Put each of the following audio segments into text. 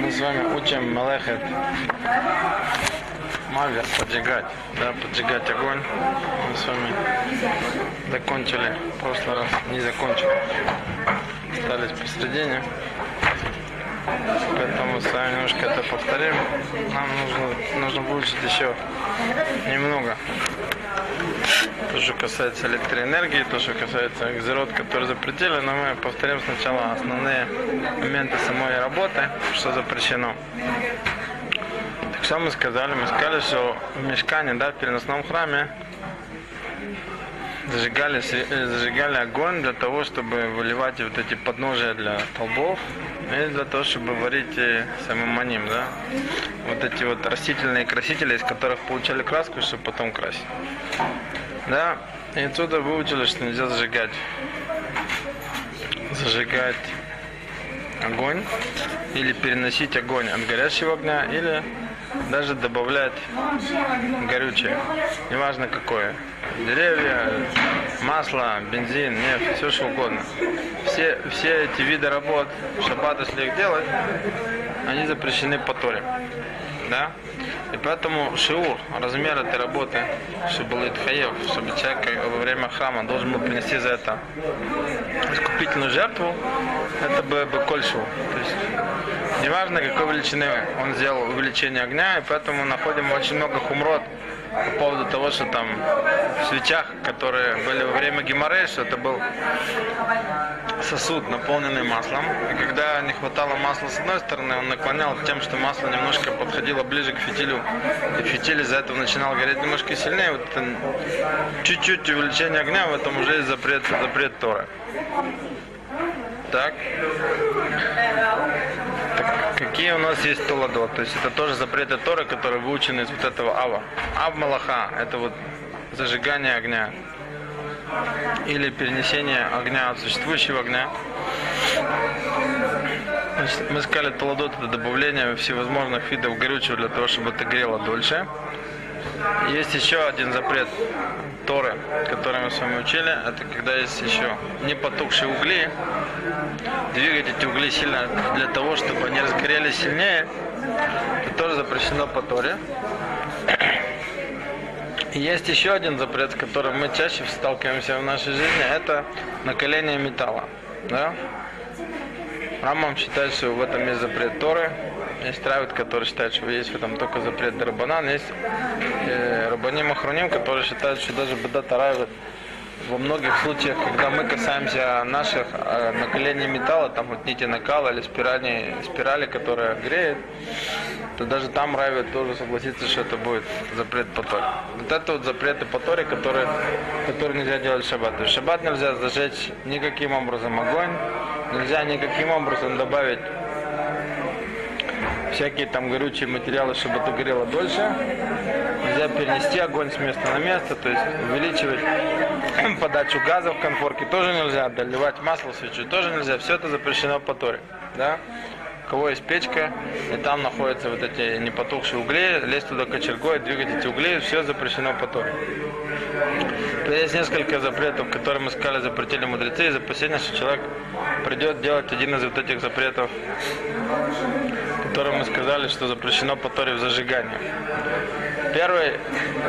Мы с вами учим Малехет Мавер поджигать, да, поджигать огонь. Мы с вами закончили в прошлый раз, не закончили. Остались посередине. Поэтому с вами немножко это повторим. Нам нужно, нужно выучить еще немного. То, что касается электроэнергии, то, что касается экзерот, который запретили, но мы повторим сначала основные моменты самой работы, что запрещено. Так что мы сказали? Мы сказали, что в мешкане, да, в переносном храме зажигали, э, зажигали огонь для того, чтобы выливать вот эти подножия для толбов и для того, чтобы варить самым маним, да. Вот эти вот растительные красители, из которых получали краску, чтобы потом красить. Да, и отсюда выучили, что нельзя зажигать. Зажигать огонь или переносить огонь от горящего огня или даже добавлять горючее, неважно какое. Деревья, масло, бензин, нефть, все что угодно. Все, все эти виды работ, шаббат, если их делать, они запрещены по Торе. Да? И поэтому шиур, размер этой работы, чтобы был Итхаев, чтобы человек во время храма должен был принести за это искупительную жертву, это бы, бы кольшу. То есть неважно какой величины он сделал увеличение огня, и поэтому находим очень много хумрот по поводу того, что там в свечах, которые были во время геморрея, что это был сосуд, наполненный маслом. И когда не хватало масла с одной стороны, он наклонял тем, что масло немножко подходило ближе к фитилю. И фитиль из-за этого начинал гореть немножко сильнее. Вот чуть-чуть увеличение огня, в этом уже есть запрет, запрет Тора. Так. Какие у нас есть толадо? То есть это тоже запреты Торы, которые выучены из вот этого ава. Ав Малаха, это вот зажигание огня или перенесение огня от существующего огня. Мы сказали, толадот это добавление всевозможных видов горючего для того, чтобы это грело дольше. Есть еще один запрет Торы, который мы с вами учили, это когда есть еще не потухшие угли, двигать эти угли сильно для того, чтобы они разгорелись сильнее, это тоже запрещено по Торе. Есть еще один запрет, с которым мы чаще сталкиваемся в нашей жизни, это накаление металла. Да? Рамам считает, что в этом есть запрет Торы. Есть травит, которые считают, что есть в этом только запрет Дарабанан. Есть э, Рабаним Ахруним, которые считают, что даже Бада Таравит во многих случаях, когда мы касаемся наших э, накалений металла, там вот нити накала или спирали, спирали, которая греет, то даже там Райвит тоже согласится, что это будет запрет по Торе. Вот это вот запреты по Торе, которые, которые нельзя делать в шаббат. В шаббат нельзя зажечь никаким образом огонь, нельзя никаким образом добавить всякие там горючие материалы, чтобы это горело дольше. Нельзя перенести огонь с места на место, то есть увеличивать подачу газа в конфорке тоже нельзя, доливать масло в свечу тоже нельзя. Все это запрещено по Торе. Да? У кого есть печка, и там находятся вот эти непотухшие угли, лезть туда кочергой, двигать эти угли, все запрещено по Торе. Есть несколько запретов, которые мы сказали, запретили мудрецы, из опасения, что человек придет делать один из вот этих запретов, который мы сказали, что запрещено по Торе в зажигании. Первый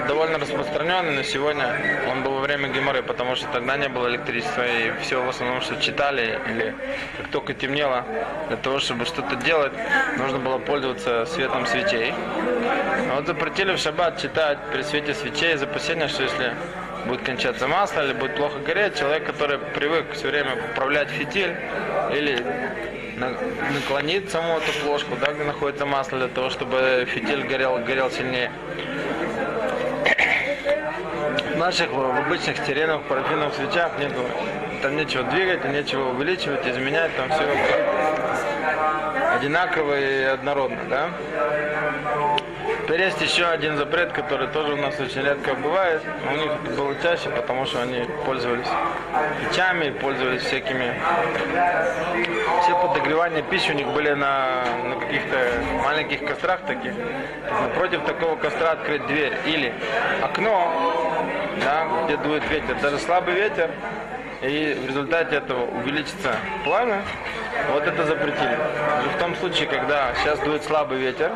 довольно распространенный, но сегодня он был во время геморы, потому что тогда не было электричества, и все в основном, что читали, или как только темнело, для того, чтобы что-то делать, нужно было пользоваться светом свечей. А вот запретили в шаббат читать при свете свечей из опасения, что если будет кончаться масло или будет плохо гореть, человек, который привык все время управлять фитиль или наклонить саму эту плошку, да, где находится масло, для того, чтобы фитиль горел, горел сильнее. В наших в обычных стеренах, парафиновых свечах нету, там нечего двигать, нечего увеличивать, изменять, там все одинаково и однородно, да? Теперь есть еще один запрет, который тоже у нас очень редко бывает. У них было чаще, потому что они пользовались печами, пользовались всякими... Все подогревания пищи у них были на, на каких-то маленьких кострах таких. Напротив такого костра открыть дверь или окно, да, где дует ветер, даже слабый ветер, и в результате этого увеличится пламя, Вот это запретили. В том случае, когда сейчас дует слабый ветер,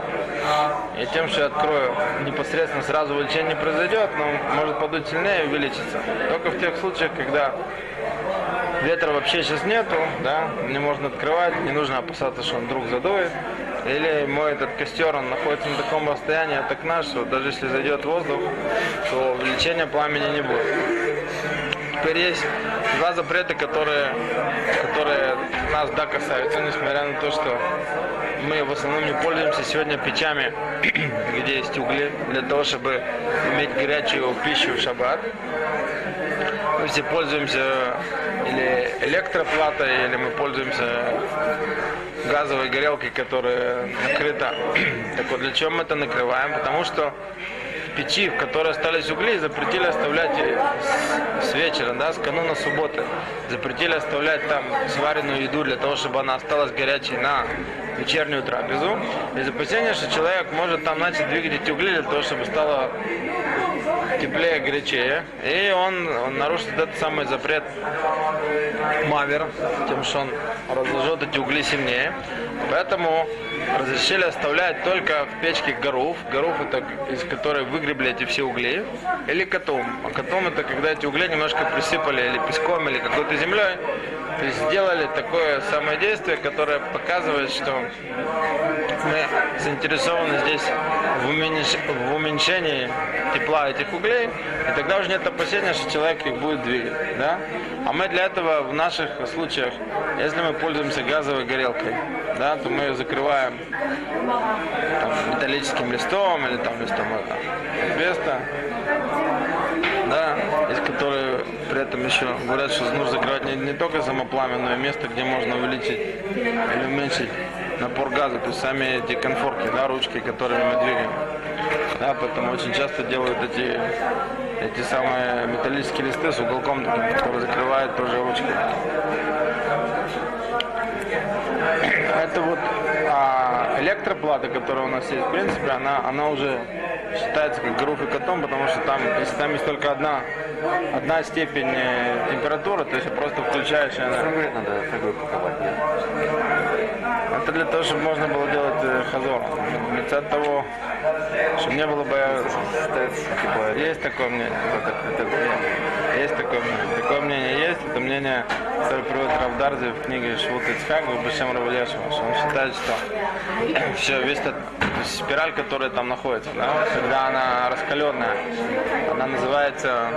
и тем, что я открою непосредственно сразу увеличение произойдет, но может подуть сильнее и увеличиться. Только в тех случаях, когда ветра вообще сейчас нету, да, не можно открывать, не нужно опасаться, что он вдруг задует. Или мой этот костер, он находится на таком расстоянии от окна, что даже если зайдет воздух, то увеличения пламени не будет. Теперь есть два запрета, которые, которые нас да касаются, несмотря на то, что мы в основном не пользуемся сегодня печами, где есть угли, для того, чтобы иметь горячую пищу в шаббат. Мы все пользуемся или электроплатой, или мы пользуемся газовой горелкой, которая накрыта. Так вот, для чего мы это накрываем? Потому что печи, в которой остались угли, запретили оставлять с вечера, да, с кануна субботы. Запретили оставлять там сваренную еду для того, чтобы она осталась горячей на вечернюю трапезу. Из опасения, что человек может там начать двигать эти угли для того, чтобы стало теплее, горячее. И он, он нарушит этот самый запрет мавер, тем, что он разложит эти угли сильнее. Поэтому разрешили оставлять только в печке горуф. Горуф это из которой выгребли эти все угли. Или котом. А котом это когда эти угли немножко присыпали или песком, или какой-то землей. То есть сделали такое самое действие, которое показывает, что мы заинтересованы здесь в, уменьш... в уменьшении тепла этих углей, и тогда уже нет опасения, что человек их будет двигать. Да? А мы для этого в наших случаях, если мы пользуемся газовой горелкой, да, то мы ее закрываем там, металлическим листом или там листом да, из этом еще говорят, что нужно закрывать не, не только само пламя, но и место, где можно увеличить или уменьшить напор газа, то есть сами эти конфорки, да, ручки, которыми мы двигаем. Да, поэтому очень часто делают эти, эти самые металлические листы с уголком который закрывает тоже ручки. Это вот а электроплата, которая у нас есть, в принципе, она, она уже считается как грубый котом, потому что там, если там есть только одна, одна степень э, температуры, то есть просто включаешь, и она... надо Это для того, чтобы можно было делать э, хазор. Для того, чтобы не было бы... Типа, есть такое мнение. Есть такое мнение. Такое мнение есть. Это мнение, которое приводит Равдарзи в книге Швуд Ицхак, Башем Равлешева. Он считает, что все, весь этот спираль, которая там находится, да, когда она раскаленная, она называется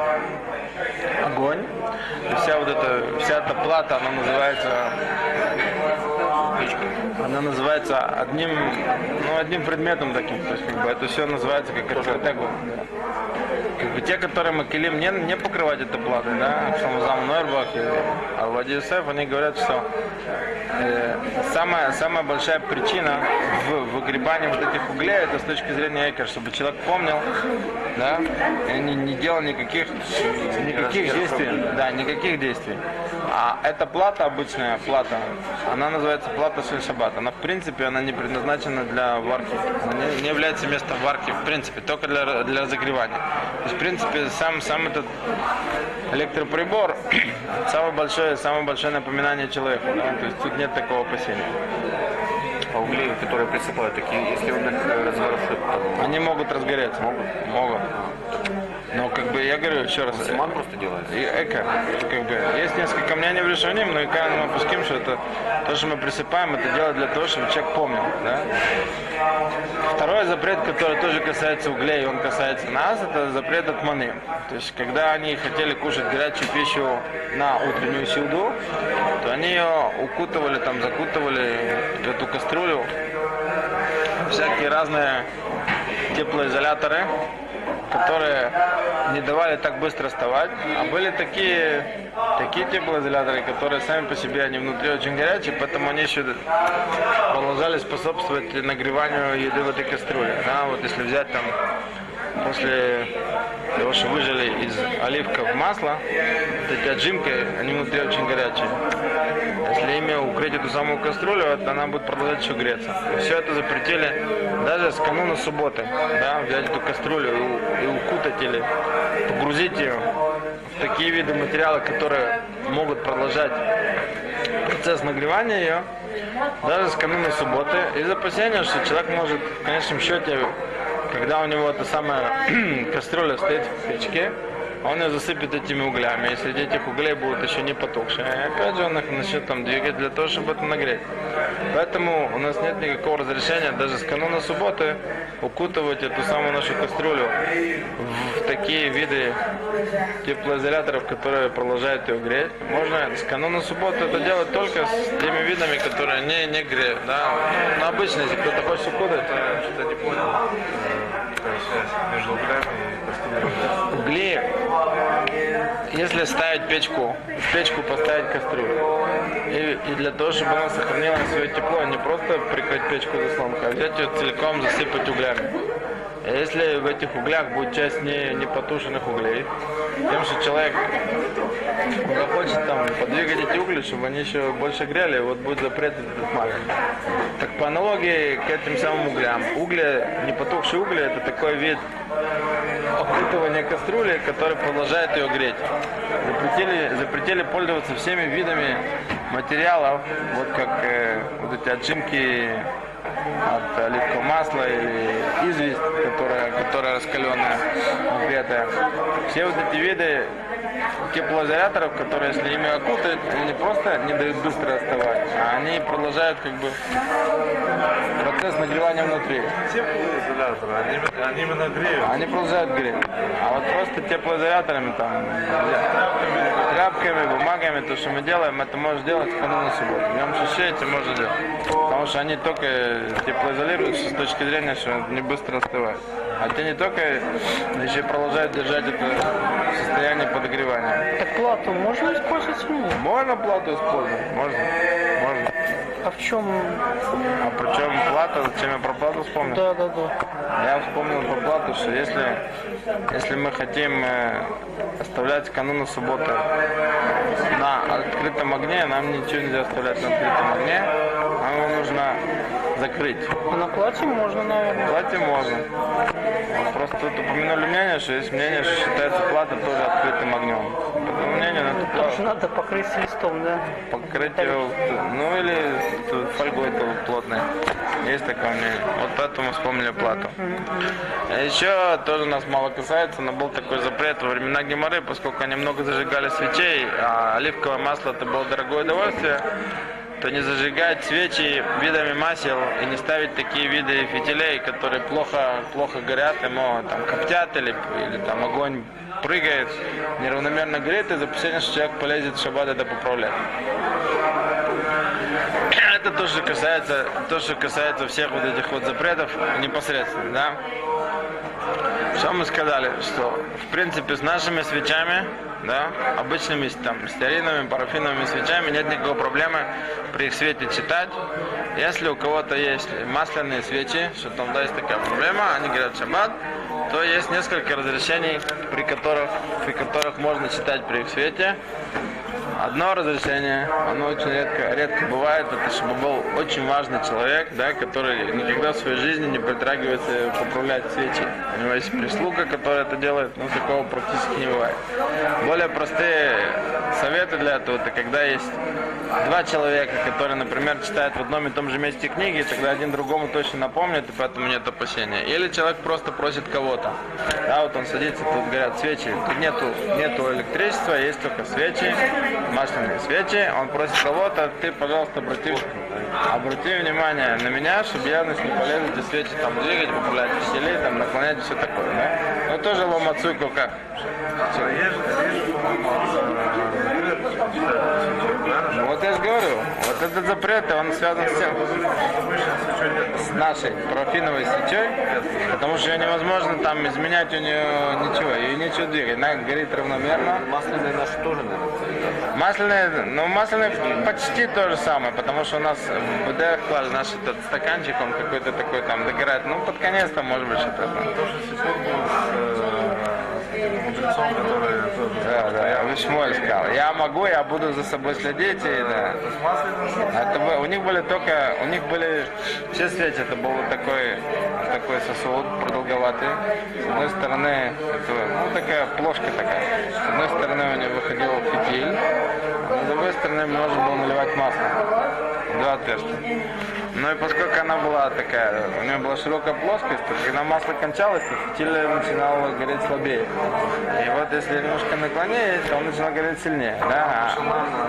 огонь. И вся вот эта, вся эта плата, она называется она называется одним, ну, одним предметом таким. То есть, как бы, это все называется как артегу. Как бы те, которые мы килим не, не покрывать это платой, да, Шамазам Нойрбах и Алвади Юсеф, они говорят, что э, самая, самая большая причина в выгребании вот этих углей, это с точки зрения экер, чтобы человек помнил, да, и не, не делал никаких, никаких действий, да, никаких действий. А эта плата, обычная плата, она называется плата Шель Шаббат. Она, в принципе, она не предназначена для варки. Она не, не является местом варки, в принципе, только для, для разогревания. То есть, в принципе, сам, сам этот электроприбор самое большое, самое большое напоминание человеку. Да? То есть тут нет такого опасения. А угли, которые присыпают, такие, если он их разворошит, то... Они могут разгореться. Могут? Могут. Но как бы я говорю еще раз. Симан просто делает. И эко. Как бы есть несколько мнений в решении, но и мы опуским, что это то, что мы присыпаем, это делать для того, чтобы человек помнил. Да? Второй запрет, который тоже касается углей, он касается нас, это запрет от маны. То есть, когда они хотели кушать горячую пищу на утреннюю силду, то они ее укутывали, там, закутывали в эту кастрюлю, всякие разные теплоизоляторы, которые не давали так быстро вставать. А были такие, такие теплоизоляторы, которые сами по себе, они внутри очень горячие, поэтому они еще продолжали способствовать нагреванию еды в этой кастрюле. Да, вот если взять там после того, что выжили из оливков масло, вот эти отжимки, они внутри очень горячие. Если ими укрыть эту самую кастрюлю, она будет продолжать еще греться. Все это запретили даже с кануна субботы. Да, взять эту кастрюлю и, и укутать или погрузить ее в такие виды материала, которые могут продолжать процесс нагревания ее, даже с кануна субботы, из опасения, что человек может в конечном счете, когда у него эта самая кастрюля стоит в печке, он ее засыпет этими углями, и среди этих углей будут еще не потухшие. И опять же он их начнет там двигать для того, чтобы это нагреть. Поэтому у нас нет никакого разрешения даже с кануна субботы укутывать эту самую нашу кастрюлю в такие виды теплоизоляторов, которые продолжают ее греть. Можно с кануна субботы это делать только с теми видами, которые не, не греют. Да? Ну, обычно, если кто-то хочет укутать, то что-то не понял. Какая связь между углями? Угли, если ставить печку, в печку поставить кастрюлю, и, и для того, чтобы она сохранила свое тепло, не просто прикрыть печку заслонкой, а взять ее целиком, засыпать углями. И если в этих углях будет часть не, не потушенных углей, тем, что человек захочет там подвигать эти угли, чтобы они еще больше грели, вот будет запрет этот маленький. Так по аналогии к этим самым углям. Угли, не потухшие угли, это такой вид окутывания кастрюли, который продолжает ее греть. Запретили, запретили пользоваться всеми видами материалов, вот как э, вот эти отжимки от оливкового масла или известь, которая, которая раскаленная, нагретая. Все вот эти виды теплоизоляторов, которые, если ими окутают, они просто не дают быстро остывать, а они продолжают как бы процесс нагревания внутри. Теплоизоляторы, они, они именно греют. Они продолжают греть. А вот просто теплоизоляторами, там, тряпками, бумагами, то, что мы делаем, это можно делать в канун субботу. Днем шишей это можно делать. Потому что они только теплоизолируются с точки зрения, что не быстро остывают. А те не только еще и продолжают держать это состояние подогревания. Так плату можно использовать или нет? Можно плату использовать? Можно. Можно. А в чем? А причем плата, зачем я про плату вспомнил? Да, да, да. Я вспомнил про плату, что если, если мы хотим э, оставлять кануна субботы на открытом огне, нам ничего нельзя оставлять на открытом огне, нам нужно закрыть. На платье можно, наверное. Платье можно. Просто тут упомянули мнение, что есть мнение, что считается плата тоже открытым огнем. Мнению, надо Там же надо покрыть листом, да? покрыть его, ну или фольгой плотной. Есть такое мнение. Вот поэтому вспомнили плату. А Еще тоже нас мало касается, но был такой запрет во времена Геморы, поскольку они много зажигали свечей, а оливковое масло это было дорогое удовольствие, то не зажигать свечи видами масел и не ставить такие виды фитилей, которые плохо, плохо горят, ему там коптят или, или там огонь прыгает, неравномерно греет, из опасения, что человек полезет в шаббат это поправлять. Это то, что касается, то, что касается всех вот этих вот запретов непосредственно, да. Что мы сказали, что в принципе с нашими свечами, да, обычными там стеариновыми, парафиновыми свечами нет никакой проблемы при их свете читать. Если у кого-то есть масляные свечи, что там да, есть такая проблема, они говорят шаббат, то есть несколько разрешений, при которых, при которых можно читать при свете. Одно разрешение, оно очень редко, редко бывает, это чтобы был очень важный человек, да, который никогда в своей жизни не притрагивается поправлять свечи. У него есть прислуга, которая это делает, но такого практически не бывает. Более простые советы для этого, это когда есть два человека, которые, например, читают в одном и том же месте книги, тогда один другому точно напомнит, и поэтому нет опасения. Или человек просто просит кого-то. Да, вот он садится, тут горят свечи, тут нету, нету электричества, есть только свечи, масляные свечи. Он просит кого-то, ты, пожалуйста, обрати, обрати внимание на меня, чтобы я не полез эти свечи там двигать, поправлять веселей, там наклонять и все такое, да? Ну тоже ломацуйку как? Вот я же говорю, вот этот запрет, он связан с тем, с нашей парафиновой свечой, потому что ее невозможно там изменять у нее ничего, ее нечего двигать, она горит равномерно. Масляные наши тоже, наверное. Масляные, ну масляные почти то же самое, потому что у нас в БДР клали наш этот стаканчик, он какой-то такой там догорает, ну под конец там может быть что-то. Тоже сифон был с э, мудрецом, который я Вишмуэль сказал. Я могу, я буду за собой следить, и да. Это, у них были только, у них были все свечи, это был такой такой сосуд продолговатый. С одной стороны, это, ну, такая плошка такая. С одной стороны у него выходил фитиль, а с другой стороны можно было наливать масло. Два отверстия. Ну и поскольку она была такая, у нее была широкая плоскость, то когда масло кончалось, то фитиль начинал гореть слабее. И вот если немножко наклонить, то он начинал гореть сильнее. Да,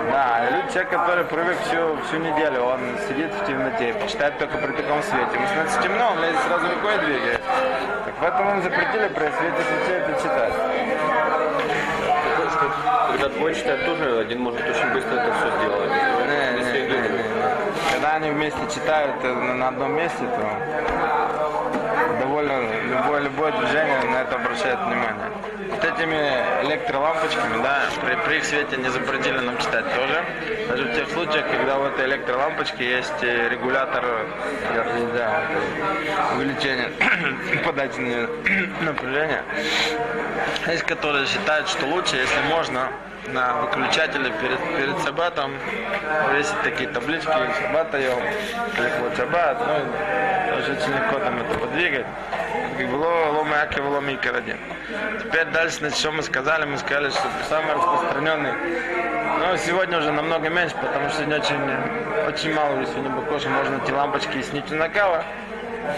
да. И человек, который привык всю, всю неделю, он сидит в темноте, читает только при таком свете. Ему становится темно, он лезет сразу рукой двигает. Так поэтому он запретили при свете свечей это читать. Когда двое читают тоже, один может очень быстро это все сделать. Не, Если не, не, не. Когда они вместе читают э, на, одном месте, то довольно любое, любое движение на это обращает внимание. Вот этими электролампочками, да, при, при их свете не запретили нам читать тоже. Даже в тех случаях, когда у этой электролампочки есть регулятор да, увеличения подачи на- напряжения. Есть, которые считают, что лучше, если можно на выключателе перед, перед шаббатом весить такие таблички шаббат йом, вот шаббат, ну, и очень легко там это подвигать. Как было лома яки лома и карадин. Теперь дальше, значит, что мы сказали? Мы сказали, что самый распространенный, ну, сегодня уже намного меньше, потому что сегодня очень, очень мало уже сегодня бакоши можно эти лампочки с нитью накала.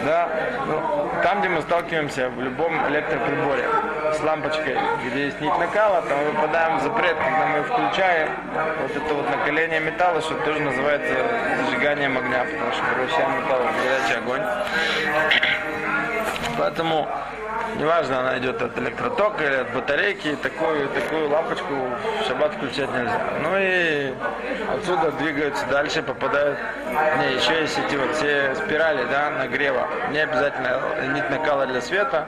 Да, ну, там, где мы сталкиваемся в любом электроприборе с лампочкой, где есть нить накала, там выпадаем в запрет, когда мы включаем вот это вот накаление металла, что тоже называется зажиганием огня, потому что превращаем металл в горячий огонь. Поэтому неважно, она идет от электротока или от батарейки, такую, такую лампочку в шаббат включать нельзя. Ну и отсюда двигаются дальше, попадают. Не, еще есть эти вот все спирали, да, нагрева. Не обязательно нить накала для света.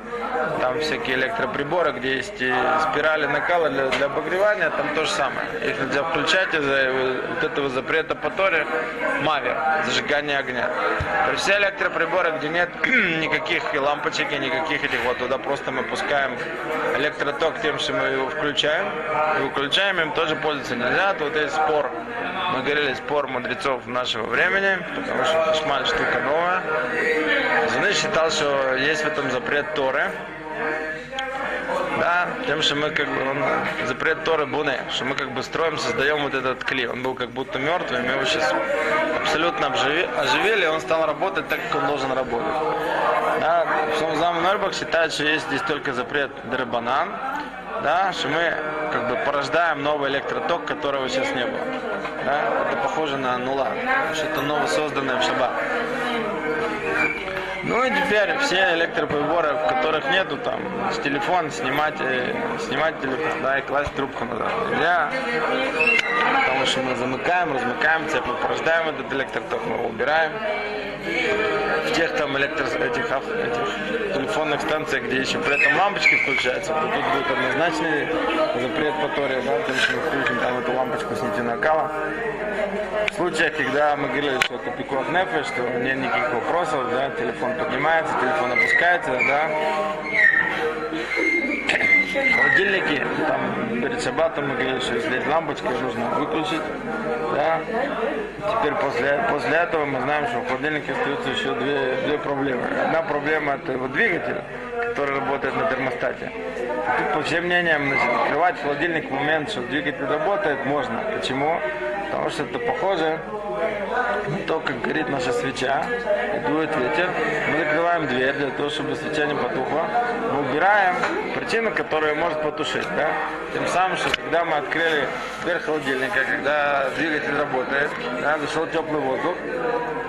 Там всякие электроприборы, где есть и спирали накала для, для обогревания, там то же самое. Их нельзя включать из-за вот этого запрета по Торе мавер, зажигание огня. То есть все электроприборы, где нет никаких лампочек, и никаких этих вот туда просто мы пускаем электроток тем, что мы его включаем. И выключаем, им тоже пользоваться нельзя. Тут есть спор. Мы говорили спор мудрецов нашего времени, потому что шмаль штука новая. Зуны считал, что есть в этом запрет Торы. Да, тем, что мы как бы, он, запрет Торы Буне, что мы как бы строим, создаем вот этот клей. Он был как будто мертвый, мы его сейчас абсолютно обживи- оживили, он стал работать так, как он должен работать. Да, Зам Норбах считает, что есть здесь только запрет Дребанан, да, что мы как бы порождаем новый электроток, которого сейчас не было. Да, это похоже на нула, что-то новое созданное в шаббат. Ну и теперь все электроприборы, в которых нету там с телефон снимать, э, снимать телефон, да, и класть трубку назад. Нельзя. Потому что мы замыкаем, размыкаем цепь, порождаем этот электроток, мы его убираем. В тех там электро этих, этих телефонных станциях, где еще при этом лампочки включаются, то тут будет однозначный запрет по Торе, да, тем, что мы включим там эту лампочку с накала. В случаях, когда мы говорили, что это пикуах нефе, что нет никаких вопросов, да, телефон поднимается, телефон опускается, да. Холодильники, там перед шаббатом мы говорили, что если ее нужно выключить, да. Теперь после, после этого мы знаем, что в холодильнике остаются еще две, две проблемы. Одна проблема это его двигатель, который работает на термостате. По всем мнениям, открывать холодильник в момент, что двигатель работает, можно. Почему? Потому что это похоже на то, как горит наша свеча, и дует ветер. Мы закрываем дверь для того, чтобы свеча не потухла. Мы убираем причину, которая может потушить. Да? Тем самым, что когда мы открыли дверь холодильника, когда двигатель работает, да, зашел теплый воздух,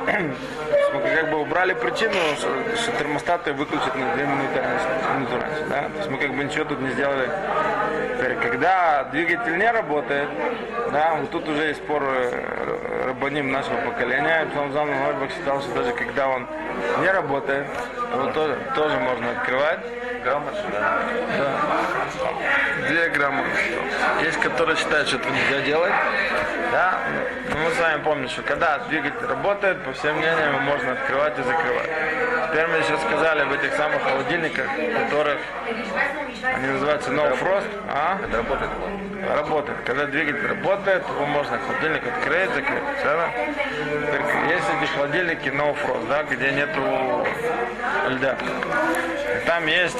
мы как бы убрали причину, что, термостаты выключат на 2 минуты раньше. раньше да? То есть мы как бы ничего тут не сделали. Когда двигатель не работает, да, вот тут уже есть спор э, рабаним нашего поколения. Потом Зам Норбак считал, что даже когда он не работает, его тоже, тоже можно открывать. Грамотно, да. Да. Две грамма. Есть, которые считают, что это нельзя делать. Да? Но мы с вами помним, что когда двигатель работает, по всем мнениям, его можно открывать и закрывать. Теперь мы еще сказали об этих самых холодильниках, которых они называются No Frost. А? Это работает. Работает. Когда двигатель работает, его можно холодильник открыть, закрыть. Все? Теперь Есть эти холодильники No Frost, да, где нету льда. Там есть,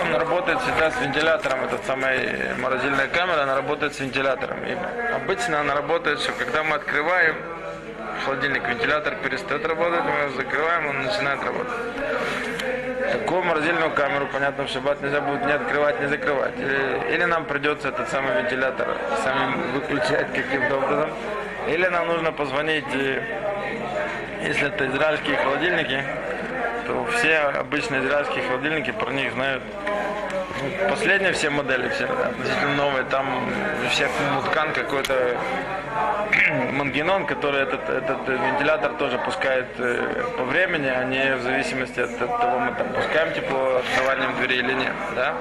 он работает всегда с вентилятором, этот самый морозильная камера, она работает с вентилятором. И обычно она работает, что когда мы открываем холодильник, вентилятор перестает работать, мы его закрываем, он начинает работать. Такую морозильную камеру, понятно, в шаббат нельзя будет не открывать, не закрывать. Или, или нам придется этот самый вентилятор самим выключать каким-то образом. Или нам нужно позвонить, и, если это израильские холодильники, то все обычные израильские холодильники про них знают. Последние все модели, все относительно новые, там у всех муткан какой-то мангенон, который этот, этот вентилятор тоже пускает э, по времени, а не в зависимости от, от того, мы там пускаем тепло открыванием двери или нет, да?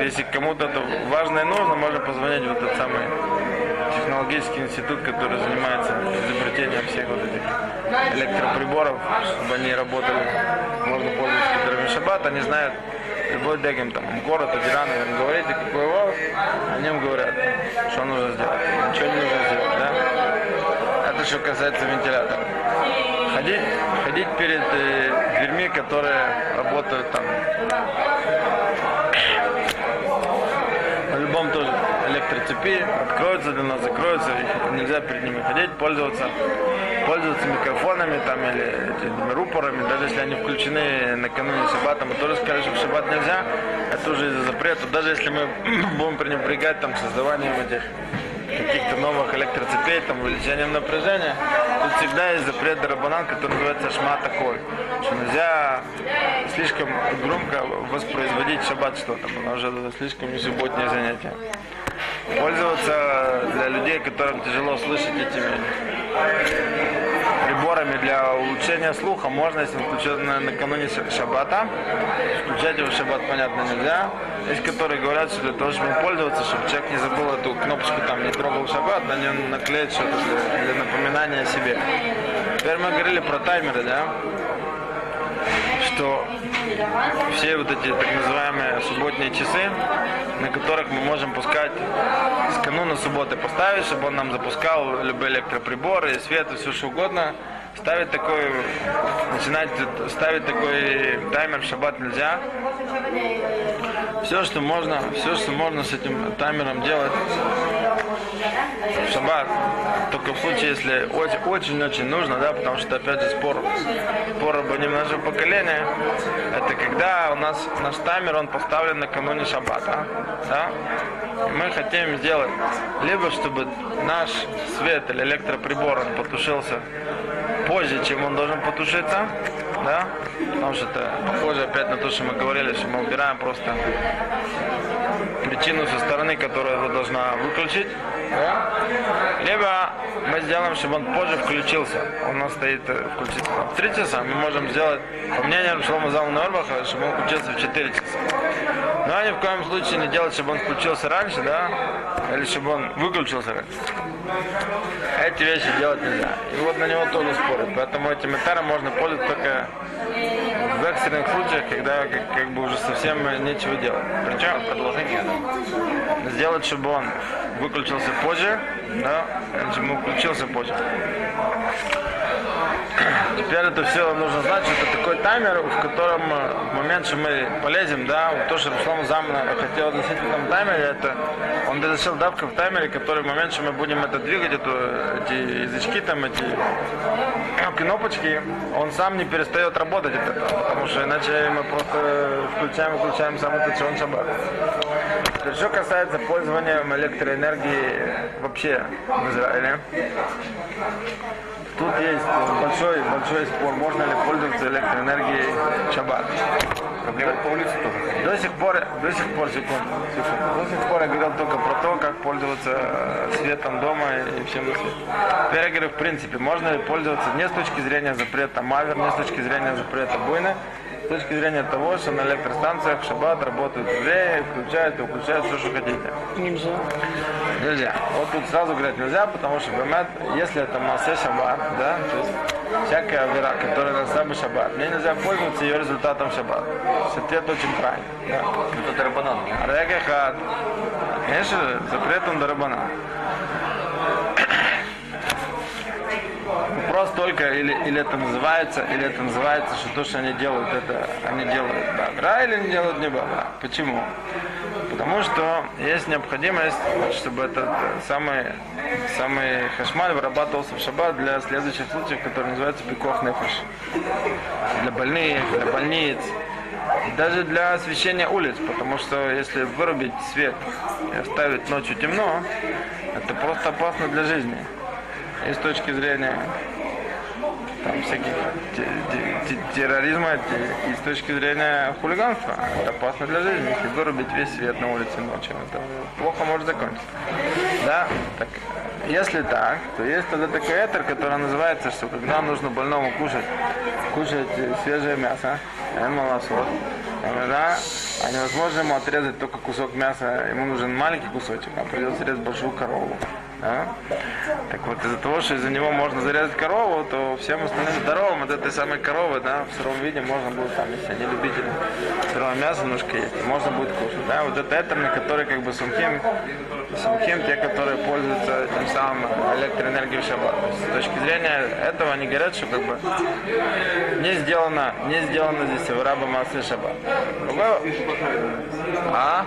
Если кому-то это важно и нужно, можно позвонить в этот самый технологический институт, который занимается изобретением всех вот этих электроприборов, чтобы они работали, можно пользоваться которыми шаббат, они знают любой дегем, там, город, Адиран, им говорите, какой вас, они им говорят, что нужно сделать, ничего не нужно сделать, да? Это что касается вентилятора. Ходить, ходить перед э, дверьми, которые работают там электроцепи, откроются для нас, закроются, нельзя перед ними ходить, пользоваться, пользоваться микрофонами там или этими рупорами, даже если они включены накануне шаббата, мы тоже сказали, что в шаббат нельзя, это уже из-за запрета, даже если мы будем пренебрегать там создаванием этих каких-то новых электроцепей, там, увеличением напряжения, тут всегда есть запрет Дарабанан, который называется шма такой, что нельзя слишком громко воспроизводить шаббат что-то, потому что это слишком не субботнее занятие. Пользоваться для людей, которым тяжело слышать этими приборами для улучшения слуха можно, если включен на, накануне ша- шаббата. Включать его в шаббат, понятно, нельзя. Есть, которые говорят, что для того, чтобы пользоваться, чтобы человек не забыл эту кнопочку, там, не трогал шаббат, на нем наклеить что-то для, для напоминания о себе. Теперь мы говорили про таймеры, да? что все вот эти так называемые субботние часы, на которых мы можем пускать с кануна субботы поставить, чтобы он нам запускал любые электроприборы, свет, и все что угодно, ставить такой, начинать ставить такой таймер в шаббат нельзя. Все, что можно, все, что можно с этим таймером делать в шаббат, только в случае, если очень-очень нужно, да, потому что опять же спор, спор об нашего поколения, это когда у нас наш таймер, он поставлен накануне шаббата, да, и мы хотим сделать, либо чтобы наш свет или электроприбор, он потушился позже, чем он должен потушиться, да, потому что это похоже опять на то, что мы говорили, что мы убираем просто причину со стороны, которая его должна выключить, да? либо мы сделаем, чтобы он позже включился, он у нас стоит э, включиться в 3 часа, мы можем сделать, по мнению Шлома Залмана Орбаха, чтобы он включился в 4 часа. Но ни в коем случае не делать, чтобы он включился раньше, да, или чтобы он выключился раньше. Эти вещи делать нельзя. И вот на него тоже спорят. Поэтому этим метаром можно пользоваться только в экстренных случаях, когда как, как бы уже совсем нечего делать. Причем предложение сделать, чтобы он выключился позже, да, чтобы он включился позже. Теперь это все нужно знать, что это такой таймер, в котором э, в момент, что мы полезем, да, вот то, что Руслан Замна хотел относительно этом таймере, это он разрешил давка в таймере, который в момент, что мы будем это двигать, эту, эти язычки там, эти кнопочки, он сам не перестает работать от этого, потому что иначе мы просто включаем, выключаем сам этот Что касается пользования электроэнергией вообще в Израиле, Тут есть большой, большой спор, можно ли пользоваться электроэнергией в шаббат. Проблема по улице тоже. До сих пор, до сих пор, секунду, секунду. До сих пор я говорил только про то, как пользоваться светом дома и всем на свете. Теперь я говорю, в принципе, можно ли пользоваться не с точки зрения запрета мавер, не с точки зрения запрета буйны, с точки зрения того, что на электростанциях в шаббат работают евреи, включают и выключают все, что хотите. Нельзя. Нельзя. Вот тут сразу говорить нельзя, потому что бемет, если это массе шаббат, да, то есть всякая авера, которая на самый шаббат, мне нельзя пользоваться ее результатом шаббат. Ответ очень правильный. Да. Ну, это рабанан. Рега хат. Конечно, запретом дарабана. Вопрос только, или, или это называется, или это называется, что то, что они делают, это они делают добра или не делают не добра. Почему? Потому что есть необходимость, чтобы этот самый, самый хашмаль вырабатывался в шаббат для следующих случаев, которые называются пикох нефиш. Для больных, для больниц, и даже для освещения улиц, потому что если вырубить свет и оставить ночью темно, это просто опасно для жизни. И с точки зрения там, всяких те- те- те- терроризма те- и с точки зрения хулиганства. Это опасно для жизни. Если вырубить весь свет на улице ночью, это плохо может закончиться. Да? Так, если так, то есть тогда такой этер, который называется, что когда нужно больному кушать, кушать свежее мясо, э, молосо, да, а невозможно ему отрезать только кусок мяса, ему нужен маленький кусочек, а придется резать большую корову. Да? Так вот, из-за того, что из-за него можно зарезать корову, то всем остальным здоровым от этой самой коровы, да, в сыром виде можно будет, там, если они любители сырого мяса немножко есть, можно будет кушать. Да? Вот это этерны, которые как бы сумхим, сумхим, те, которые пользуются тем самым электроэнергией в шаббат. С точки зрения этого они говорят, что как бы не сделано, не сделано здесь в раба массы шаббат. А?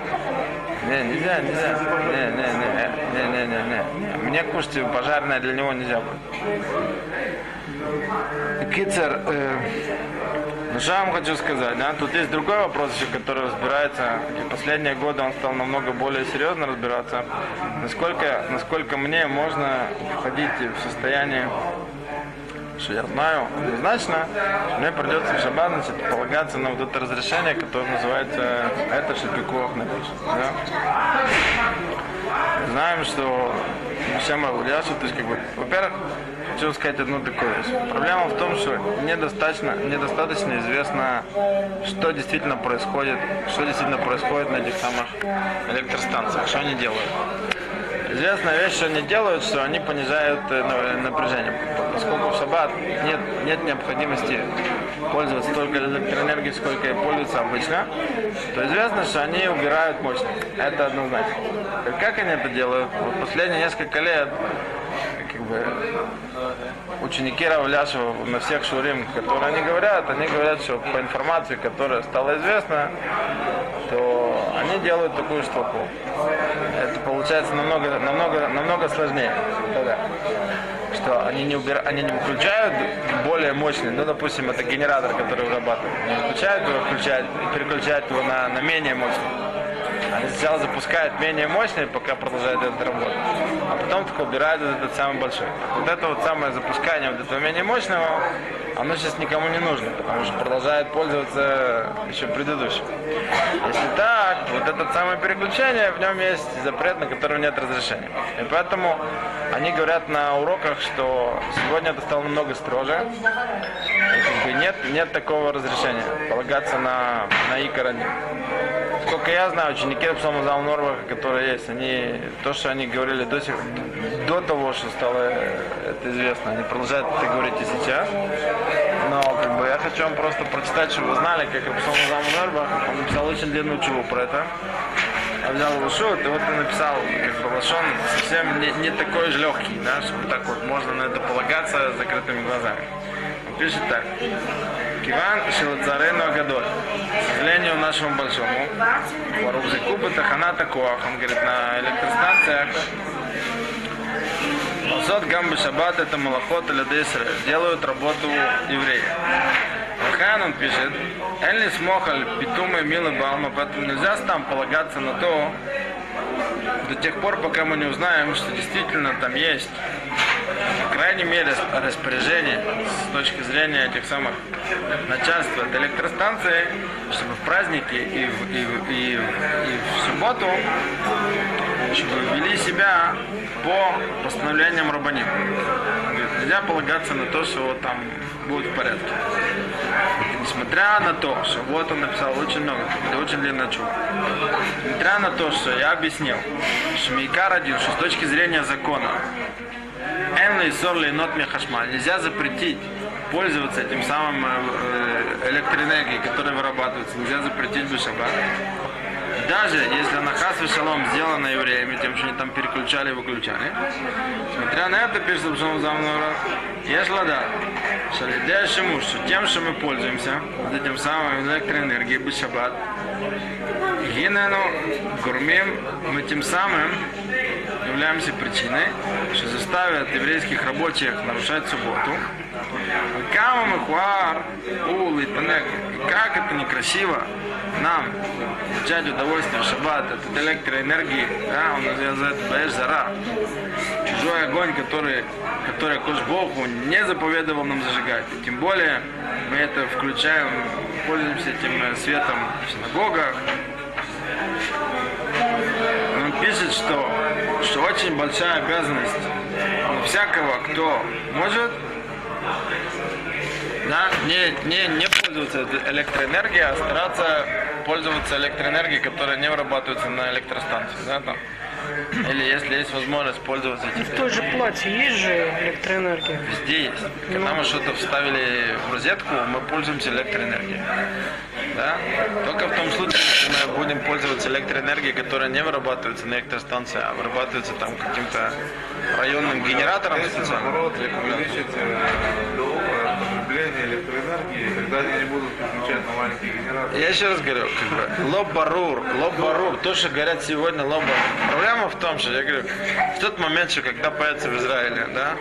Не, нельзя, нельзя. Не, не, не, не, не, не, не. Мне кушать пожарное для него нельзя. Кицер, э, ну что я вам хочу сказать, да? Тут есть другой вопрос еще, который разбирается. И последние годы он стал намного более серьезно разбираться. Насколько, насколько мне можно входить в состояние что я знаю однозначно, что мне придется в шаббат значит, полагаться на вот это разрешение, которое называется это шипиков напишет. Да? Знаем, что всем Ауляшу, то есть как бы, во-первых, хочу сказать одну такую вещь. Проблема в том, что недостаточно, недостаточно известно, что действительно происходит, что действительно происходит на этих самых электростанциях, что они делают. Известная вещь, что они делают, что они понижают э, на- напряжение. Поскольку в шаббат нет, нет необходимости пользоваться столько электроэнергией, сколько и пользуются обычно, то известно, что они убирают мощность. Это однозначно. Как они это делают? Вот последние несколько лет как бы, ученики Равляшева на всех шурим, которые они говорят, они говорят, что по информации, которая стала известна, то они делают такую штуку. Это получается намного, намного, намного сложнее. Да-да. Что они не, убира... они не выключают более мощный, ну, допустим, это генератор, который вырабатывает. Не выключают его, включают, переключают его на, на менее мощный. Они сначала запускают менее мощный, пока продолжает этот работать. А потом только убирают этот самый большой. Вот это вот самое запускание вот этого менее мощного, оно сейчас никому не нужно, потому что продолжает пользоваться еще предыдущим. Если так, вот это самое переключение, в нем есть запрет, на который нет разрешения. И поэтому они говорят на уроках, что сегодня это стало намного строже. И нет, нет такого разрешения полагаться на, на икор один. Сколько я знаю, ученики Рапсома Зал Норваха, которые есть, они, то, что они говорили до, сих, до того, что стало э, это известно, они продолжают это говорить и сейчас. Но как бы я хочу вам просто прочитать, чтобы вы знали, как Рапсома Зал Норвах, он написал очень длинную чуву про это. Я взял его шут, и вот он написал, как бы лошон совсем не, не такой же легкий, да, чтобы так вот можно на это полагаться с закрытыми глазами. Он пишет так. Киван Шилацарену Агадоль. К сожалению, нашему большому. Варубзику Батахана Такуах. Он говорит, на электростанциях Сот Гамбы Шаббат это Малахот или Десре. Делают работу евреи. Хан он пишет, Элли смохаль питумы милы балма, поэтому нельзя там полагаться на то, до тех пор, пока мы не узнаем, что действительно там есть, по крайней мере, распоряжение с точки зрения этих самых начальства от электростанции, чтобы в праздники и в, и в- и в- и в субботу чтобы вели себя по постановлениям Рабаним. Нельзя полагаться на то, что вот там будет в порядке. Несмотря на то, что вот он написал очень много, это очень длинная чува. Несмотря на то, что я объяснил, что Мейкар один, что с точки зрения закона, Энли сорли нот. Нельзя запретить пользоваться этим самым э, электроэнергией, которая вырабатывается. Нельзя запретить шаббат. даже если она хас шалом сделана евреями, тем, что они там переключали и выключали, смотря на это, пишет Шалом Замнора, лада, что муж, что тем, что мы пользуемся, этим самым электроэнергией, бы шаббат, Гинену гурмим, мы тем самым являемся причиной, что заставят еврейских рабочих нарушать субботу. И как это некрасиво нам получать удовольствие в шаббат от электроэнергии, да, он называет Баэш Зара. Чужой огонь, который, который Кош Богу не заповедовал нам зажигать. Тем более мы это включаем, пользуемся этим светом в синагогах, пишет, что, что очень большая обязанность всякого, кто может да, не, не, не пользоваться электроэнергией, а стараться пользоваться электроэнергией, которая не вырабатывается на электростанции. Да, там. Или если есть возможность пользоваться этим. В той же плате есть же электроэнергия. Везде есть. Когда мы что-то вставили в розетку, мы пользуемся электроэнергией. Да? Только в том случае, если мы будем пользоваться электроэнергией, которая не вырабатывается на электростанции, а вырабатывается там каким-то районным генератором наоборот увеличить потребление электроэнергии, тогда они не будут переключать на маленькие генераторы. Я еще раз говорю, как бы, лоб-барур, лоб-барур, то, что говорят сегодня лоб Проблема в том, что я говорю, в тот момент, что когда появится в Израиле, да,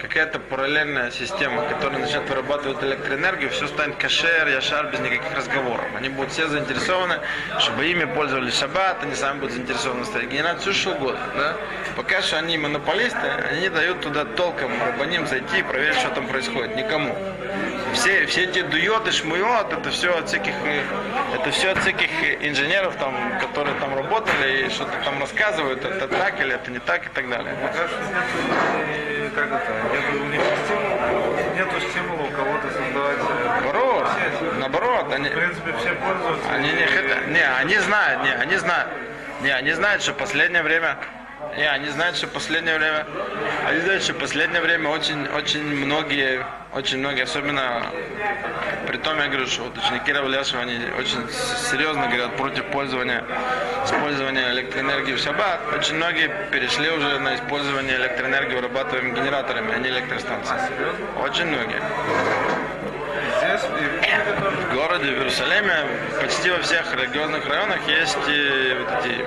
какая-то параллельная система, которая начнет вырабатывать электроэнергию, все станет кашер, яшар, без никаких разговоров. Они будут все заинтересованы, чтобы ими пользовались шаббат, они сами будут заинтересованы в генерацию, все что угодно. Да? Пока что они монополисты, они не дают туда толком рабаним зайти и проверить, что там происходит. Никому. Все, все эти дует и шмует, это все от всяких, э, это все от всяких инженеров, там, которые там работали и что-то там рассказывают, это так или это не так и так далее. Нет, как это, нету, у них стимула, нету стимула у кого-то создавать. э, Наоборот, наоборот, они, В принципе, все пользуются. Они не хотят. Не, они знают, не, они знают. Не, они знают, что последнее время. Не, они знают, что последнее время. Они знают, что последнее время очень, очень многие, очень многие, особенно при том, я говорю, что вот ученики Равляшева, они очень серьезно говорят против пользования, использования электроэнергии в шаббат. Очень многие перешли уже на использование электроэнергии вырабатываемыми генераторами, а не электростанциями. Очень многие. Здесь городе, в Иерусалиме, почти во всех религиозных районах есть вот эти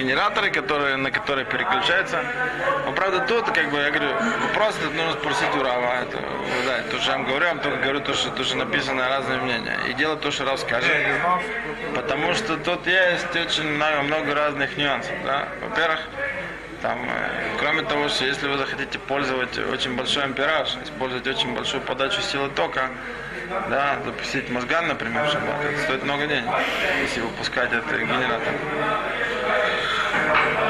генераторы, которые, на которые переключаются. Но правда тут, как бы, я говорю, вопрос этот нужно спросить у Рава. Это, да, то, что я вам говорю, я вам только говорю то, что, то, что написано разные мнения. И делать то, что Рав скажет. Потому что тут есть очень много разных нюансов. Да? Во-первых, там, э, кроме того, что если вы захотите пользовать очень большой ампераж, использовать очень большую подачу силы тока, да, запустить мозган, например, шаббат, это стоит много денег, если выпускать этот генератор.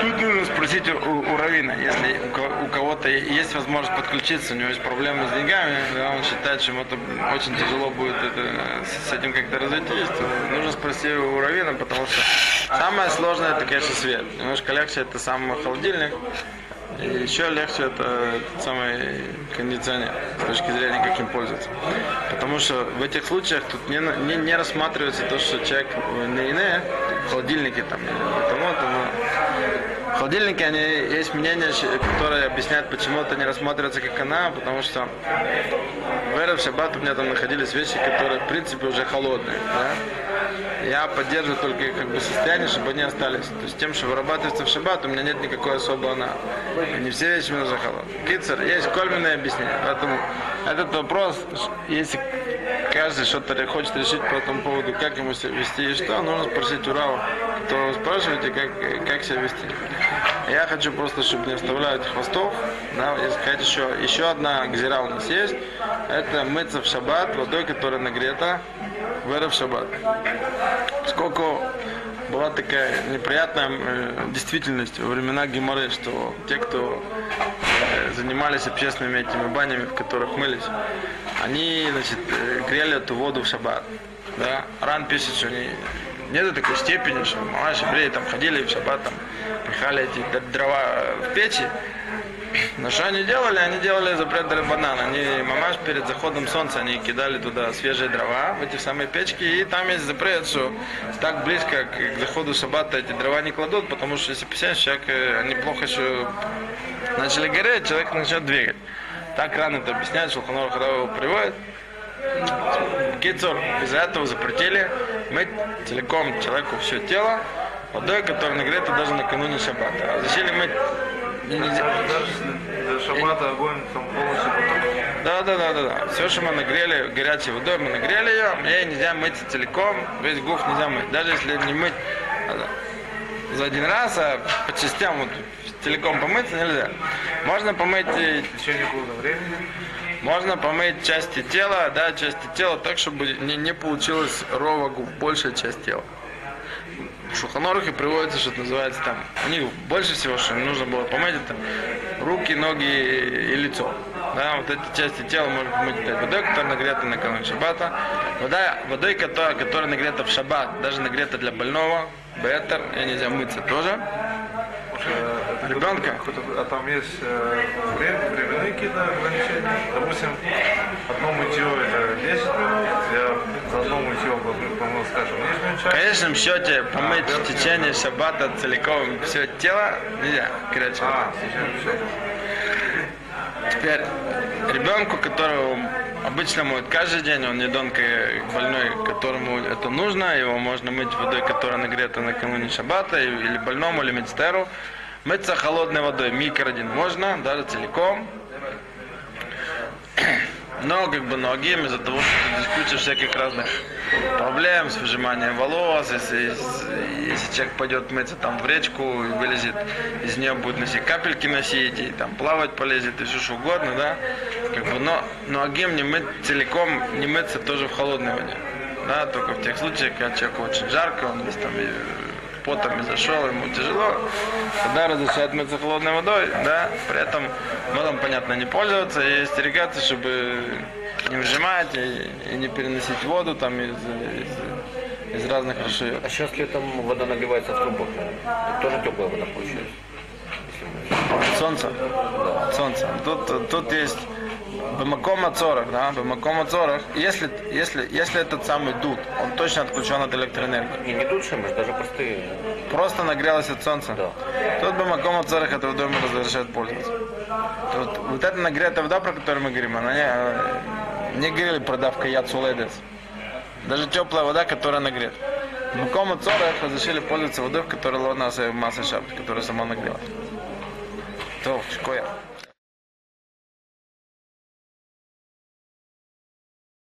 Тут нужно спросить у, у Равина, если у, у кого-то есть возможность подключиться, у него есть проблемы с деньгами, да, он считает, что ему это очень тяжело будет это, с этим как-то разойтись, нужно спросить у Равина, потому что самое сложное это, конечно, свет. Немножко легче это сам холодильник, и еще легче это самый кондиционер с точки зрения, как им пользоваться. Потому что в этих случаях тут не, не, не рассматривается то, что человек не иные, холодильники там, или тому-то, но в холодильнике они, есть мнение, которое объясняет, почему это не рассматривается как она, потому что в Эрев Шаббат у меня там находились вещи, которые в принципе уже холодные. да. Я поддерживаю только их как бы состояние, чтобы они остались. То есть тем, что вырабатывается в шаббат, у меня нет никакой особой она. Не все вещи уже холодные. Кицер, есть кольменное объяснение. Поэтому этот вопрос, если каждый что-то хочет решить по этому поводу, как ему себя вести и что, нужно спросить у Рава, которого спрашиваете, как, как себя вести. Я хочу просто, чтобы не оставляют хвостов. Да, если сказать еще, еще одна гзира у нас есть. Это мыться в шаббат водой, которая нагрета в эрев шаббат. Поскольку была такая неприятная э, действительность во времена Геморы, что те, кто э, занимались общественными этими банями, в которых мылись, они значит, э, грели эту воду в шаббат. Да? Ран пишет, что они не до такой степени, что малаш евреи там ходили в шаббат, там, пихали эти дрова в печи, Но что они делали? Они делали запрет банан. Они, мамаш, перед заходом солнца, они кидали туда свежие дрова в эти самые печки. И там есть запрет, что так близко к, заходу шаббата эти дрова не кладут, потому что если представляешь, человек, э, они плохо еще начали гореть, человек начнет двигать. Так рано это объясняет, что Ханор его приводит. Кицур, из-за этого запретили мыть целиком человеку все тело водой, которая нагрета даже накануне шаббата. А Разрешили мыть нельзя- Даже до шаббата огонь там полностью потом. Да, да, да, да, да. Все, что мы нагрели горячей водой, мы нагрели ее, ей нельзя мыть целиком, весь гуф нельзя мыть. Даже если не мыть а, за один раз, а по частям вот, целиком помыться нельзя. Можно помыть времени. Можно помыть части тела, да, части тела так, чтобы не, не получилось ровогу в большая часть тела. В Шуханорухе приводится, что называется там, у них больше всего, что им нужно было помыть, это руки, ноги и лицо. Да, вот эти части тела можно помыть этой водой, которая нагрета накануне шаббата. Вода, водой, которая, которая нагрета в шаббат, даже нагрета для больного, бетер, и нельзя мыться тоже. Ребенка? А там есть э, время, временные какие-то ограничения. Допустим, одно мытье это 10 минут, я за одно мытье помыл, скажем, нижнюю В часть. конечном счете помыть в течение шаббата целиком все тело нельзя, короче. А, в. Теперь ребенку, которого обычно моют каждый день, он не донка больной, которому это нужно, его можно мыть водой, которая нагрета накануне шаббата, или больному, или медстеру. Мыться холодной водой, микродин можно, даже целиком. Но как бы ноги из-за того, что здесь всяких разных проблем с выжиманием волос, если, если человек пойдет мыться там в речку и вылезет, из нее будет носить капельки носить, и там плавать полезет, и все что угодно, да, как бы, но ноги не мыть целиком, не мыться тоже в холодной воде, да, только в тех случаях, когда человеку очень жарко, он весь там потом и зашел, ему тяжело, тогда разрешают мыться холодной водой, да, при этом мылом, понятно, не пользоваться и остерегаться, чтобы не выжимать и, и не переносить воду там из, из, из разных расширок. А сейчас летом вода нагревается в трубах. Это тоже теплая вода получается. Солнце. Солнце. Тут, тут есть Бамаком Ацорах, да, Бамаком Ацорах. Если, если, если этот самый дуд, он точно отключен от электроэнергии. Не, не тут шимыш, даже простые. Просто нагрелось от солнца. Да. Тут Бамаком Ацорах этой водой разрешают пользоваться. Тут, вот эта нагретая вода, про которую мы говорим, она не, не говорили продавка Яцуледес. Даже теплая вода, которая нагрета. Бамаком Ацорах разрешили пользоваться водой, в которой ловна масса шапки, которая сама нагрелась. То, шкоя.